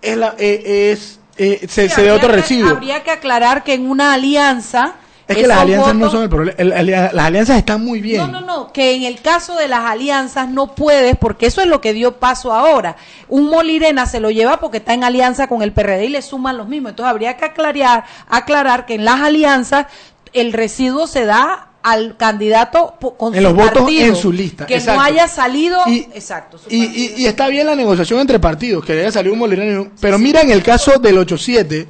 es la, eh, es, eh, se,
Sí,
se otro
que-
residuo.
Habría que aclarar que en una alianza...
Es que las alianzas no son el problema. El- las alianzas están muy bien.
No, no, no, que en el caso de las alianzas no puedes, porque eso es lo que dio paso ahora. Un Molirena se lo lleva porque está en alianza con el PRD y le suman los mismos. Entonces habría que aclarar, aclarar que en las alianzas el residuo se da al candidato con
En
su
los votos en su lista,
Que
exacto.
no haya salido...
Y-
exacto.
Y, y- y está bien la negociación entre partidos, que haya salido un un- Pero mira en el caso del 8-7,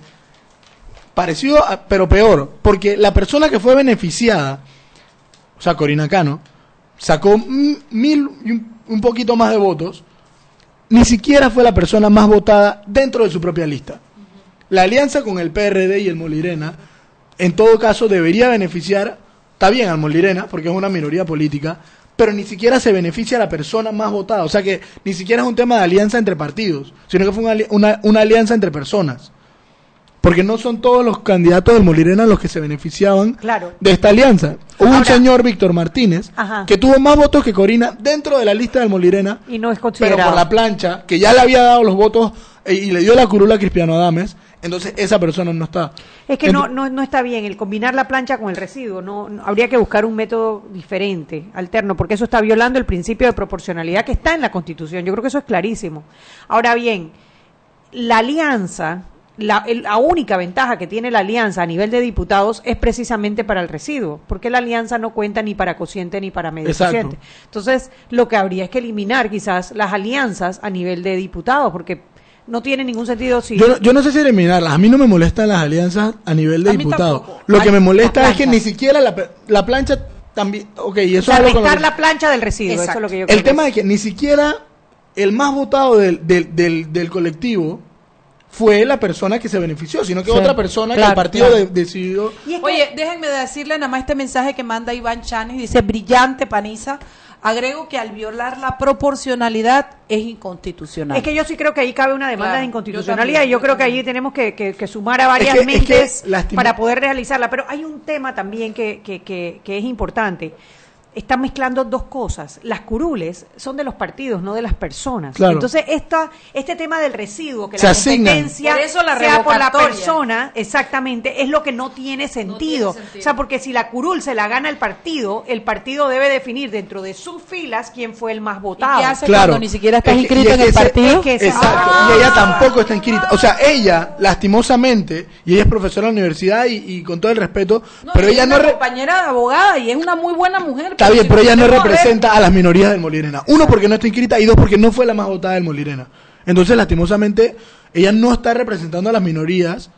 parecido, a- pero peor, porque la persona que fue beneficiada, o sea, Corina Cano, sacó mil y un, un poquito más de votos, ni siquiera fue la persona más votada dentro de su propia lista. La alianza con el PRD y el Molirena, en todo caso, debería beneficiar, está bien al Molirena, porque es una minoría política, pero ni siquiera se beneficia a la persona más votada. O sea que ni siquiera es un tema de alianza entre partidos, sino que fue una, una, una alianza entre personas. Porque no son todos los candidatos del Molirena los que se beneficiaban
Claro.
de esta alianza. Hubo un señor, Víctor Martínez,
Ajá.
que tuvo más votos que Corina dentro de la lista del Molirena,
Y no es
pero
considerado.
por la plancha, que ya le había dado los votos eh, y le dio la curula a Cristiano Adames, entonces esa persona no está.
Es que no, no, no está bien el combinar la plancha con el residuo. No, no- habría que buscar un método diferente, alterno, porque eso está violando el principio de proporcionalidad que está en la Constitución. Yo creo que eso es clarísimo. Ahora bien, la alianza, la, el- la única ventaja que tiene la alianza a nivel de diputados es precisamente para el residuo, porque la alianza no cuenta ni para cociente ni para medio
Exacto.
cociente. Entonces, lo que habría es que eliminar quizás las alianzas a nivel de diputados, porque no tiene ningún sentido si...
Yo, no- yo no sé si eliminarlas. A mí no me molestan las alianzas a nivel de
A tampoco.
Lo que me molesta es que ni siquiera la, la plancha también. Ok, y
o
eso
sea,
es lo que-
la plancha del residuo, eso es lo que yo creo
El
que
tema
es.
es que ni siquiera el más votado del, del, del, del colectivo fue la persona que se benefició, sino que
Sí,
otra persona que el partido
claro.
de- decidió.
Oye, déjenme decirle nada más este mensaje que manda Iván Chanes, dice, brillante paniza, agrego que al violar la proporcionalidad es inconstitucional.
Es que yo sí creo que ahí cabe una demanda
Claro,
de
yo
inconstitucionalidad
también,
y yo,
yo
creo que allí tenemos que, que- que sumar a varias
Es que- es que,
mentes para poder realizarla. Pero hay un tema también que, que, que, que es importante. Están mezclando dos cosas. Las curules son de los partidos, no de las personas.
Claro.
Entonces, esta, este tema del residuo, que
Se
la competencia
Por eso la
sea por la persona, exactamente, es lo que no tiene sentido. O sea, porque si la curul se la gana el partido, el partido debe definir dentro de sus filas quién fue el más votado.
qué hace
Claro.
cuando ni siquiera estás
Es que-
inscrito
y es
en
que
el
ese-
partido?
es que ese-
Exacto.
Ah.
Y ella tampoco está inscrita. O sea, ella, lastimosamente, y ella es profesora de la universidad y, y con todo el respeto,
No,
pero
y
ella
es
no.
una
re-
compañera de abogada y es una muy buena mujer.
Está bien, pero ella no representa a las minorías del Molirena. Uno, porque no está inscrita y dos, porque no fue la más votada del Molirena. Entonces, lastimosamente, ella no está representando a las minorías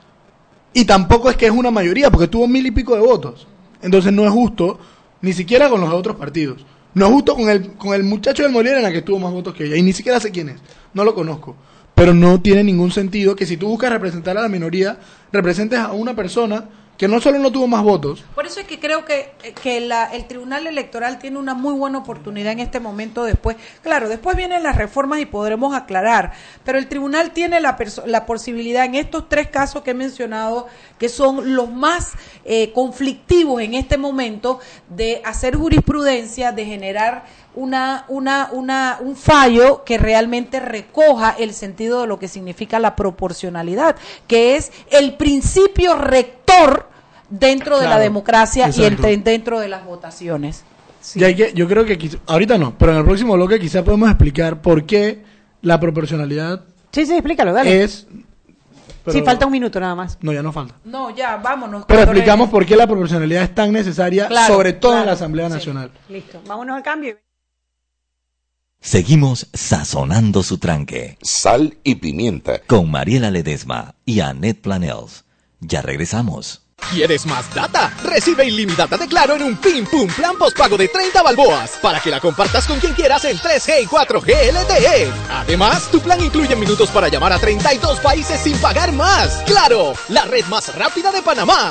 y tampoco es que es una mayoría, porque tuvo mil y pico de votos. Entonces, no es justo, ni siquiera con los otros partidos. No es justo con el, con el muchacho del Molirena que tuvo más votos que ella. Y ni siquiera sé quién es. No lo conozco. Pero no tiene ningún sentido que si tú buscas representar a la minoría, representes a una persona que no solo no tuvo más votos,
Por eso es que creo que, que la- el Tribunal Electoral tiene una muy buena oportunidad en este momento después. Claro, después vienen las reformas y podremos aclarar, pero el Tribunal tiene la, la posibilidad en estos tres casos que he mencionado, que son los más eh, conflictivos en este momento, de hacer jurisprudencia, de generar una, una, una, un fallo que realmente recoja el sentido de lo que significa la proporcionalidad, que es el principio rector dentro de la democracia y entre- dentro de las votaciones.
Y hay que, yo creo que quizá- ahorita no, pero en el próximo bloque quizá podemos explicar por qué la proporcionalidad
Sí, sí, explícalo, dale.
es... pero-
sí, falta un minuto nada más.
No, ya no falta.
No, ya, vámonos.
Pero explicamos
Reyes.
por qué la proporcionalidad es tan necesaria,
Claro,
sobre todo en la Asamblea
sí.
Nacional.
Listo, vámonos al cambio.
Seguimos sazonando su tranque
Sal y pimienta.
con Mariela Ledesma y Annette Planels. Ya regresamos.
¿Quieres más data? Recibe ilimitada de Claro en un Pim Pum Plan postpago de 30 balboas para que la compartas con quien quieras en 3G y 4G LTE. Además, tu plan incluye minutos para llamar a 32 países sin pagar más. ¡Claro! La red más rápida de Panamá.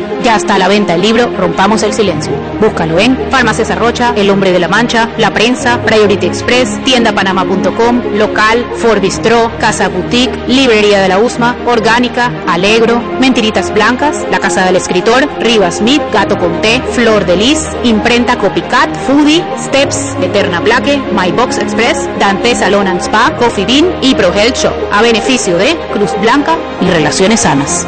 Ya está a la venta el libro Rompamos el Silencio. Búscalo en Farmacias Arrocha, El Hombre de la Mancha, La Prensa, Priority Express, tiendapanama.com, Local, Ford Bistro, Casa Boutique, Librería de la Usma, Orgánica, Alegro, Mentiritas Blancas, La Casa del Escritor, Rivas Smith, Gato con Té, Flor de Lis, Imprenta Copycat, Foodie, Steps, Eterna Blaque, My Box Express, Dante Salon and Spa, Coffee Bean y Pro Health Shop, a beneficio de Cruz Blanca y Relaciones Sanas.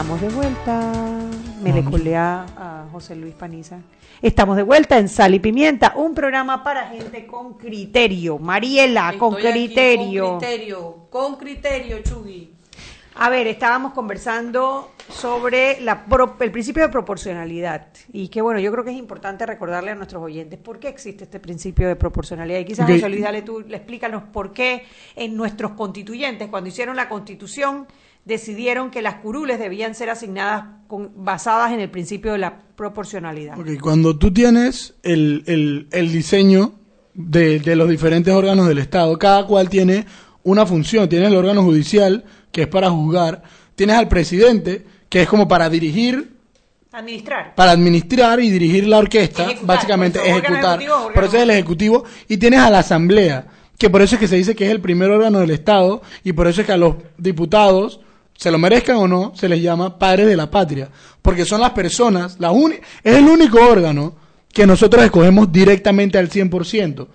Estamos de vuelta. Me le colé a, a José Luis Paniza. Estamos de vuelta en Sal y Pimienta, un programa para gente con criterio. Mariela, con
Estoy
criterio.
con criterio, con criterio, Chugui.
A ver, estábamos conversando sobre la pro- el principio de proporcionalidad y que bueno, yo creo que es importante recordarle a nuestros oyentes por qué existe este principio de proporcionalidad. Y quizás. José Luis, dale tú, le explícanos por qué en nuestros constituyentes, cuando hicieron la constitución, decidieron que las curules debían ser asignadas con- basadas en el principio de la proporcionalidad.
Ok, cuando tú tienes el, el- el diseño de, de los diferentes órganos del Estado, cada cual tiene una función. Tienes el órgano judicial, que es para juzgar. Tienes al presidente, que es como para dirigir,
Administrar.
para administrar y dirigir la orquesta,
Ejecutar,
básicamente
por eso, órgano
ejecutar. Por eso es el ejecutivo. Y tienes a la asamblea, que por eso es que se dice que es el primer órgano del Estado, y por eso es que a los diputados, se lo merezcan o no, se les llama padres de la patria. Porque son las personas, la es el único órgano que nosotros escogemos directamente al 100%.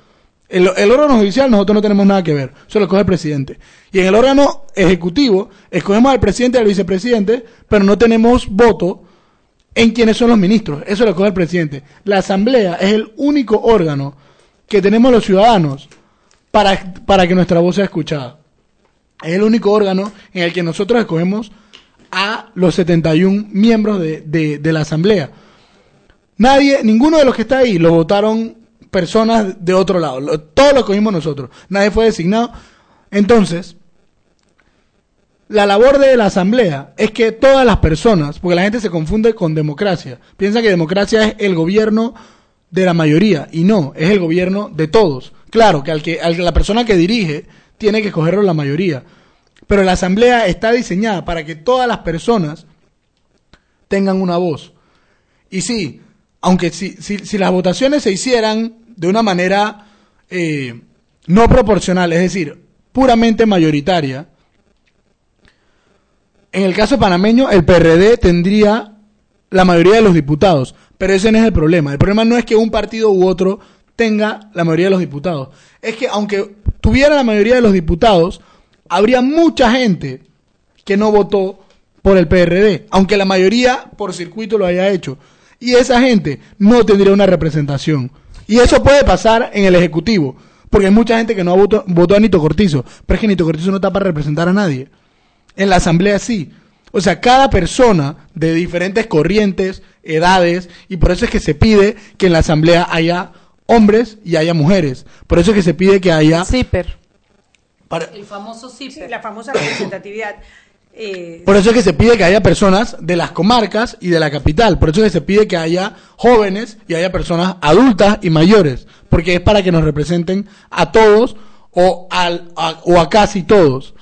El, el órgano judicial nosotros no tenemos nada que ver, eso lo escoge el presidente. Y en el órgano ejecutivo escogemos al presidente y al vicepresidente, pero no tenemos voto en quiénes son los ministros, eso lo escoge el presidente. La asamblea es el único órgano que tenemos los ciudadanos para, para que nuestra voz sea escuchada. Es el único órgano en el que nosotros escogemos a los 71 miembros de, de, de la asamblea. Nadie, ninguno de los que está ahí lo votaron personas de otro lado. Lo- todos lo escogimos nosotros. Nadie fue designado. Entonces, la labor de la asamblea es que todas las personas, porque la gente se confunde con democracia, piensa que democracia es el gobierno de la mayoría y no, es el gobierno de todos. Claro que al que la persona que dirige tiene que escogerlo la mayoría, pero la asamblea está diseñada para que todas las personas tengan una voz. Y sí, aunque si, si, si las votaciones se hicieran de una manera eh, no proporcional, es decir, puramente mayoritaria, en el caso panameño, el PRD tendría la mayoría de los diputados, pero ese no es el problema. El problema no es que un partido u otro tenga la mayoría de los diputados. Es que aunque tuviera la mayoría de los diputados, habría mucha gente que no votó por el PRD, aunque la mayoría por circuito lo haya hecho. Y esa gente no tendría una representación. Y eso puede pasar en el Ejecutivo, porque hay mucha gente que no votó, votó a Nito Cortizo, pero es que Nito Cortizo no está para representar a nadie. En la asamblea sí. O sea, cada persona de diferentes corrientes, edades, y por eso es que se pide que en la asamblea haya hombres y haya mujeres. Por eso es que se pide que haya...
Zipper.
Para-
El famoso
Sí,
zipper.
la famosa representatividad. Eh,
Por eso es que se pide que haya personas de las comarcas y de la capital. Por eso es que se pide que haya jóvenes y haya personas adultas y mayores. Porque es para que nos representen a todos o, al, a, o a casi todos.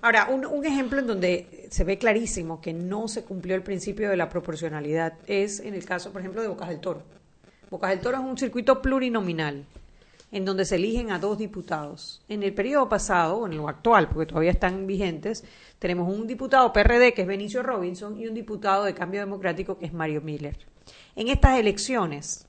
Ahora, un, un ejemplo en donde se ve clarísimo que no se cumplió el principio de la proporcionalidad es en el caso, por ejemplo, de Bocas del Toro. Bocas del Toro es un circuito plurinominal. en donde se eligen a dos diputados. En el periodo pasado, o en lo actual, porque todavía están vigentes, tenemos un diputado PRD que es Benicio Robinson y un diputado de Cambio Democrático que es Mario Miller. En estas elecciones,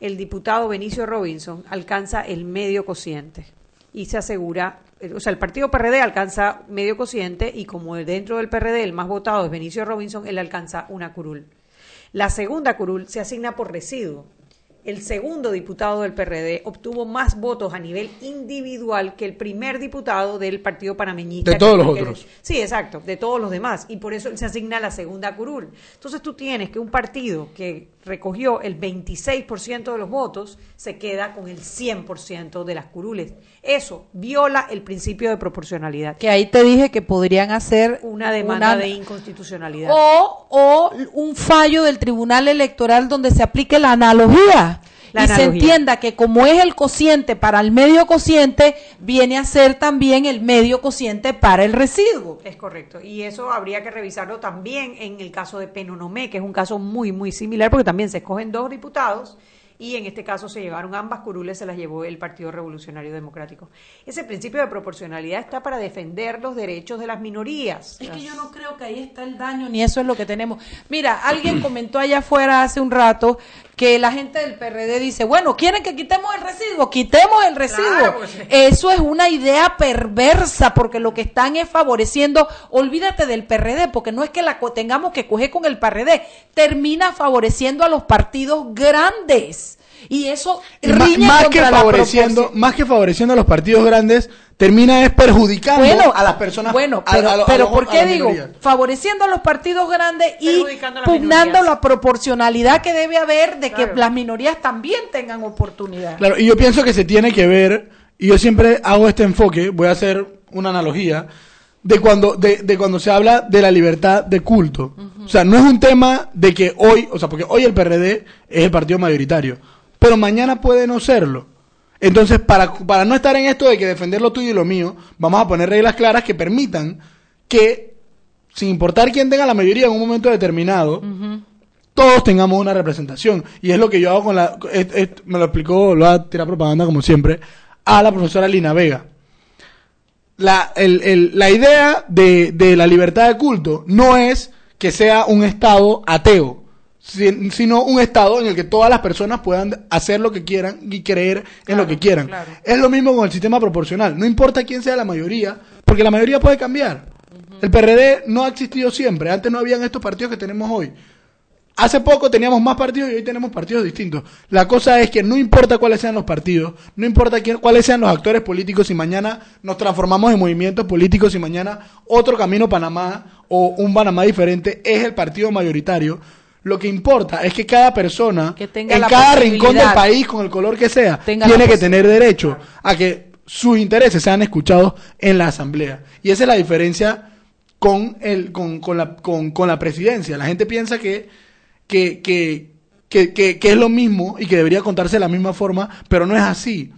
el diputado Benicio Robinson alcanza el medio cociente y se asegura, eh, o sea, el partido PRD alcanza medio cociente y como dentro del PRD el más votado es Benicio Robinson, él alcanza una curul. La segunda curul se asigna por residuo el segundo diputado del PRD obtuvo más votos a nivel individual que el primer diputado del Partido Panameñista.
De todos los otros.
Sí, exacto, de todos los demás. Y por eso él se asigna la segunda curul. Entonces tú tienes que un partido que recogió el 26% de los votos se queda con el 100% de las curules. Eso viola el principio de proporcionalidad.
Que ahí te dije que podrían hacer
una demanda de inconstitucionalidad.
O, o un fallo del Tribunal Electoral donde se aplique la analogía. Y se entienda que como es el cociente para el medio cociente, viene a ser también el medio cociente para el residuo.
Es correcto. Y eso habría que revisarlo también en el caso de Penonomé, que es un caso muy, muy similar, porque también se escogen dos diputados y en este caso se llevaron ambas curules, se las llevó el Partido Revolucionario Democrático. Ese principio de proporcionalidad está para defender los derechos de las minorías.
Es que yo no creo que ahí está el daño, ni eso es lo que tenemos. Mira, alguien comentó allá afuera hace un rato que la gente del PRD dice, bueno, quieren que quitemos el residuo, quitemos el residuo. Pues, eso es una idea perversa, porque lo que están es favoreciendo, olvídate del PRD, porque no es que la tengamos que coger con el PRD, termina favoreciendo a los partidos grandes. Y eso
riñe más, que favoreciendo, más que favoreciendo a los partidos grandes, termina es perjudicando a las personas.
Bueno, pero, pero ¿por qué digo? Favoreciendo a los partidos grandes y pugnando la proporcionalidad que debe haber de que las minorías también tengan oportunidad.
Claro, y yo pienso que se tiene que ver, y yo siempre hago este enfoque, voy a hacer una analogía, de cuando, de, de cuando se habla de la libertad de culto. O sea, no es un tema de que hoy, o sea, porque hoy el PRD es el partido mayoritario pero mañana puede no serlo. Entonces, para, para no estar en esto de que defender lo tuyo y lo mío, vamos a poner reglas claras que permitan que, sin importar quién tenga la mayoría en un momento determinado, todos tengamos una representación. Y es lo que yo hago con la... me lo explicó, lo va a tirar propaganda como siempre, a la profesora Lina Vega. La, la idea de, de la libertad de culto no es que sea un Estado ateo sino un estado en el que todas las personas puedan hacer lo que quieran y creer en lo que quieran. Es lo mismo con el sistema proporcional. No importa quién sea la mayoría, porque la mayoría puede cambiar. El PRD no ha existido siempre. Antes no habían estos partidos que tenemos hoy. Hace poco teníamos más partidos y hoy tenemos partidos distintos. La cosa es que no importa cuáles sean los partidos, no importa quién, cuáles sean los actores políticos, si mañana nos transformamos en movimientos políticos, si mañana otro camino Panamá o un Panamá diferente es el partido mayoritario, lo que importa es que cada persona, en cada rincón del país, con el color que sea, tiene que tener derecho a que sus intereses sean escuchados en la asamblea. Y esa es la diferencia con, el, con, con, la, con, con la presidencia. La gente piensa que, que, que, que, que, es lo mismo y que debería contarse de la misma forma, pero no es así.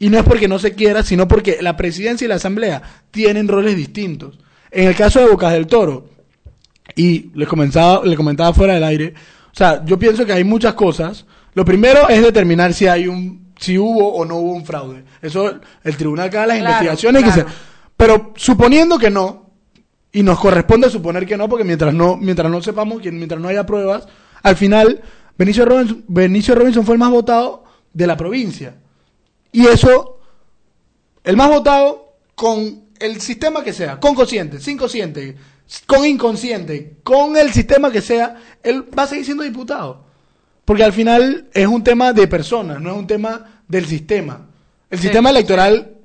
Y no es porque no se quiera, sino porque la presidencia y la asamblea tienen roles distintos. En el caso de Bocas del Toro, y les comentaba, les comentaba fuera del aire, o sea, yo pienso que hay muchas cosas. Lo primero es determinar si hay un, si hubo o no hubo un fraude. Eso el tribunal que haga las investigaciones. Que pero suponiendo que no, y nos corresponde suponer que no, porque mientras no, mientras no sepamos, mientras no haya pruebas, al final Benicio Robinson, Benicio Robinson fue el más votado de la provincia. Y eso, el más votado con el sistema que sea, con cociente, sin cociente, con inconsciente, con el sistema que sea, él va a seguir siendo diputado. Porque al final es un tema de personas, no es un tema del sistema. El sistema electoral,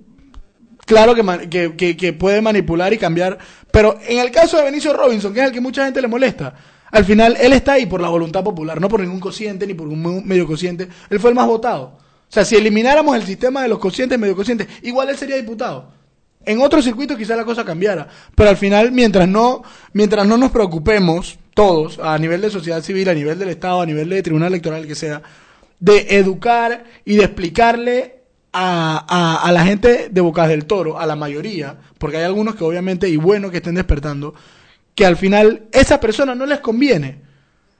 claro que, que, que, puede manipular y cambiar, pero en el caso de Benicio Robinson, que es el que mucha gente le molesta, al final él está ahí por la voluntad popular, no por ningún cociente ni por un medio cociente. Él fue el más votado. O sea, si elimináramos el sistema de los cocientes y medio cocientes, igual él sería diputado. En otro circuito quizá la cosa cambiara, pero al final mientras no mientras no nos preocupemos todos a nivel de sociedad civil, a nivel del Estado, a nivel de tribunal electoral que sea, de educar y de explicarle a, a, la gente de Bocas del Toro, a la mayoría, porque hay algunos que obviamente, y bueno que estén despertando, que al final esa persona no les conviene.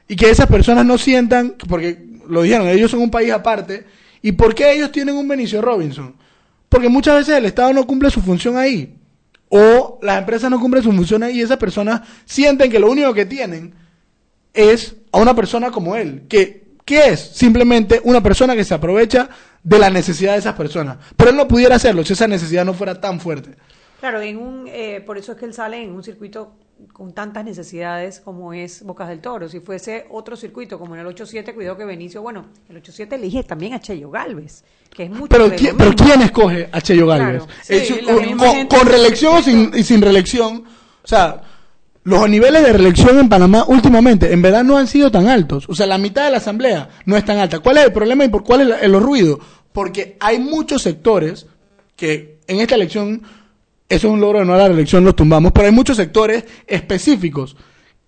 Y que esas personas no sientan, porque lo dijeron, ellos son un país aparte, ¿Y por qué ellos tienen un Benicio Robinson? Porque muchas veces el Estado no cumple su función ahí. O las empresas no cumplen su función ahí y esas personas sienten que lo único que tienen es a una persona como él. Que, ¿Qué es? Simplemente una persona que se aprovecha de la necesidad de esas personas. Pero él no pudiera hacerlo si esa necesidad no fuera tan fuerte.
Claro, en un, eh, por eso es que él sale en un circuito con tantas necesidades como es Bocas del Toro. Si fuese otro circuito como en el 8-7, cuidado que Benicio, bueno, el 8-7 elige también a Cheyo Galvez, que es mucho
Pero,
de
¿quién, pero. ¿quién escoge a Cheyo Galvez?
Claro.
Sí,
con, reelección o sin, y sin reelección. O sea, los niveles de reelección en Panamá últimamente en verdad no han sido tan altos. O sea, la mitad de la asamblea no es tan alta. ¿Cuál es el problema y por cuál es la- el ruido? Porque hay muchos sectores que en esta elección, eso es un logro de no la reelección, los tumbamos, pero hay muchos sectores específicos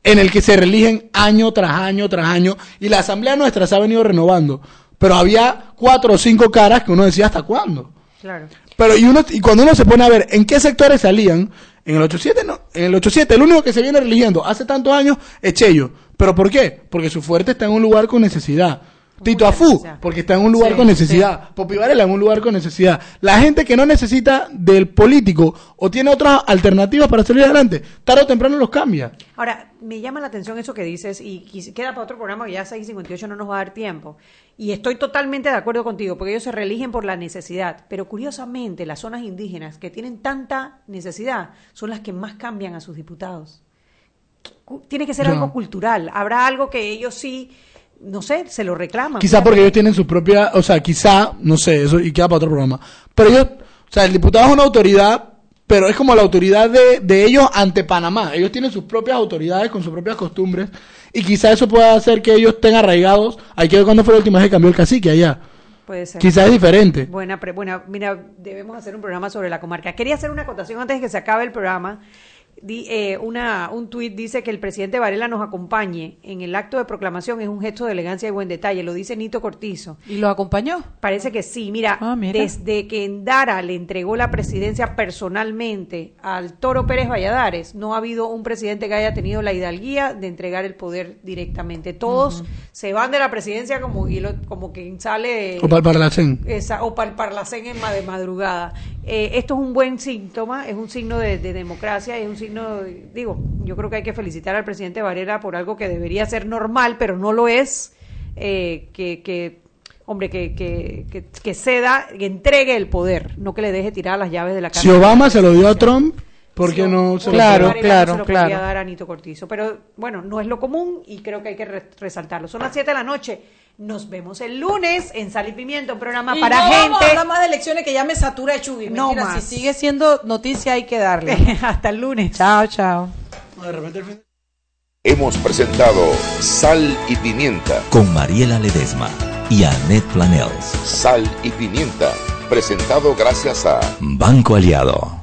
en el que se reeligen año tras año tras año y la asamblea nuestra se ha venido renovando. Pero había cuatro o cinco caras que uno decía hasta cuándo.
Claro.
Pero y uno y cuando uno se pone a ver en qué sectores salían, en el 87 no, en el 87 el único que se viene religiendo hace tantos años es Cheyo. ¿Pero por qué? Porque su fuerte está en un lugar con necesidad. Tito Afú, porque está en un lugar
Sí,
con necesidad. Popi Varela en un lugar con necesidad. La gente que no necesita del político o tiene otras alternativas para salir adelante, tarde o temprano los cambia.
Ahora, me llama la atención eso que dices y, queda para otro programa que ya 6.58 no nos va a dar tiempo. Y estoy totalmente de acuerdo contigo, porque ellos se reeligen por la necesidad. Pero curiosamente, las zonas indígenas que tienen tanta necesidad son las que más cambian a sus diputados. Tiene que ser algo cultural. Habrá algo que ellos sí, no sé, se lo reclaman.
Quizá
Fíjate.
porque ellos tienen su propia, o sea, quizá, no sé, eso y queda para otro programa. Pero ellos, o sea, el diputado es una autoridad, pero es como la autoridad de, de ellos ante Panamá. Ellos tienen sus propias autoridades con sus propias costumbres y quizá eso pueda hacer que ellos estén arraigados. Hay que ver cuándo fue la última vez que cambió el cacique allá.
Puede ser.
Quizá es diferente.
Buena, pre- buena, mira, debemos hacer un programa sobre la comarca. Quería hacer una acotación antes de que se acabe el programa. Di- eh, una, un tuit dice que el presidente Varela nos acompañe en el acto de proclamación es un gesto de elegancia y buen detalle, lo dice Nito Cortizo.
¿Y lo acompañó?
Parece que sí, mira,
Ah, mira.
desde que Endara le entregó la presidencia personalmente al Toro Pérez Valladares, no ha habido un presidente que haya tenido la hidalguía de entregar el poder directamente. Todos se van de la presidencia como, y lo- como quien sale...
O para el Parlacén.
Esa, o para Parlacén en ma- de madrugada. Eh, esto es un buen síntoma, es un signo de, de democracia, es un signo, de- digo, yo creo que hay que felicitar al presidente Varela por algo que debería ser normal, pero no lo es, eh, que, que, hombre, que, que, que, que ceda, que entregue el poder, no que le deje tirar las llaves de la casa.
Si Obama se lo dio a Trump, ¿por qué no se lo
Claro, claro,
no se lo
claro.
podría dar a Nito Cortizo. Pero bueno, no es lo común y creo que hay que re- resaltarlo. Son las 7 de la noche. Nos vemos el lunes en Sal y Pimienta, un programa
Y
para
no
gente.
Vamos a hablar más de elecciones que ya me satura de Chugui.
No
Mentira,
más.
Si sigue siendo noticia, hay que darle.
Hasta el lunes.
chao, chao.
De repente el fin de-
Hemos presentado Sal y Pimienta.
Con Mariela Ledesma y Annette Planels.
Sal y Pimienta. Presentado gracias a
Banco Aliado.